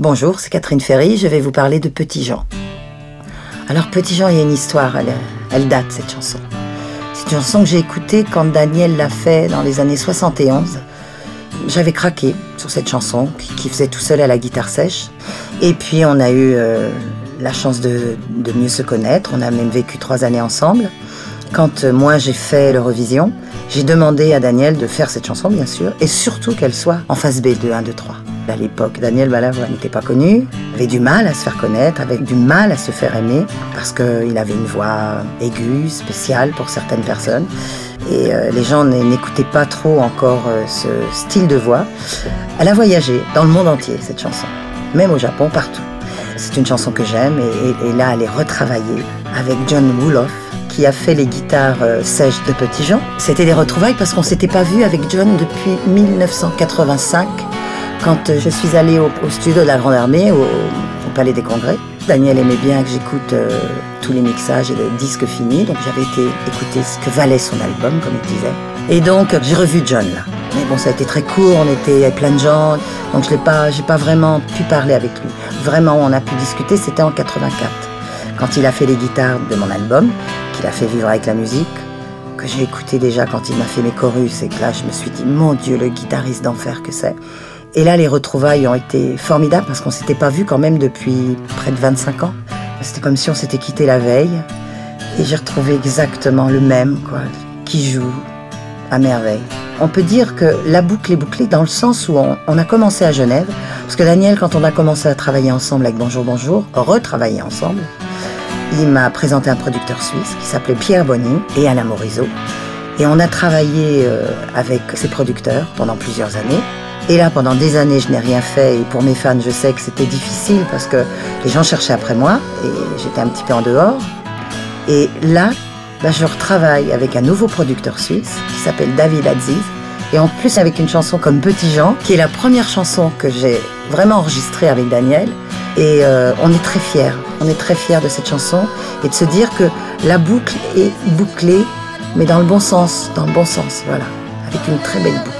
Bonjour, c'est Catherine Ferry, je vais vous parler de Petit Jean. Alors Petit Jean, il y a une histoire, elle, date cette chanson. C'est une chanson que j'ai écoutée quand Daniel l'a fait dans les années 71. J'avais craqué sur cette chanson qui faisait tout seul à la guitare sèche. Et puis on a eu euh, la chance de, de, mieux se connaître, on a même vécu trois années ensemble. Quand euh, moi j'ai fait l'Eurovision, j'ai demandé à Daniel de faire cette chanson bien sûr, et surtout qu'elle soit en phase B de 1, 2, 3. À l'époque, Daniel Balavoine n'était pas connu, avait du mal à se faire connaître, avait du mal à se faire aimer, parce qu'il avait une voix aiguë, spéciale pour certaines personnes. Et euh, les gens n'écoutaient pas trop encore euh, ce style de voix. Elle a voyagé dans le monde entier, cette chanson, même au Japon, partout. C'est une chanson que j'aime, et, là, elle est retravaillée avec John Wooloff, qui a fait les guitares euh, sèches de Petit Jean. C'était des retrouvailles parce qu'on s'était pas vu avec John depuis 1985 quand je suis allée au, studio de la Grande Armée, au, Palais des Congrès, Daniel aimait bien que j'écoute euh, tous les mixages et les disques finis, donc j'avais été écouter ce que valait son album, comme il disait. Et donc j'ai revu John là. Mais bon, ça a été très court, on était plein de gens, donc je n'ai pas, pas vraiment pu parler avec lui. Vraiment, on a pu discuter, c'était en 84, quand il a fait les guitares de mon album, qu'il a fait vivre avec la musique, que j'ai écouté déjà quand il m'a fait mes chorus, et que là je me suis dit, mon Dieu, le guitariste d'enfer que c'est. Et là, les retrouvailles ont été formidables parce qu'on s'était pas vu quand même depuis près de 25 ans. C'était comme si on s'était quitté la veille. Et j'ai retrouvé exactement le même, quoi, qui joue à merveille. On peut dire que la boucle est bouclée dans le sens où on, a commencé à Genève. Parce que Daniel, quand on a commencé à travailler ensemble avec Bonjour Bonjour, retravailler ensemble, il m'a présenté un producteur suisse qui s'appelait Pierre Bonny et Alain Morisot. Et on a travaillé euh, avec ces producteurs pendant plusieurs années. Et là, pendant des années, je n'ai rien fait. Et pour mes fans, je sais que c'était difficile parce que les gens cherchaient après moi et j'étais un petit peu en dehors. Et là, bah, je retravaille avec un nouveau producteur suisse qui s'appelle David Aziz. Et en plus, avec une chanson comme Petit Jean, qui est la première chanson que j'ai vraiment enregistrée avec Daniel. Et euh, on est très fiers. On est très fiers de cette chanson et de se dire que la boucle est bouclée, mais dans le bon sens, dans le bon sens, voilà, avec une très belle boucle.